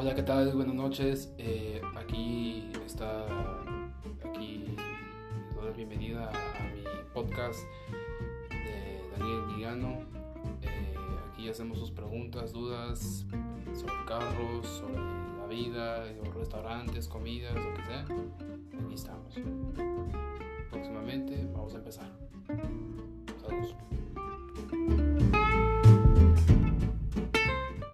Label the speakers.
Speaker 1: Hola, ¿qué tal? Buenas noches. Eh, aquí está, aquí les doy la bienvenida a mi podcast de Daniel Villano. Eh, aquí hacemos sus preguntas, dudas sobre carros, sobre la vida, sobre restaurantes, comidas, lo que sea. Aquí estamos. Próximamente vamos a empezar.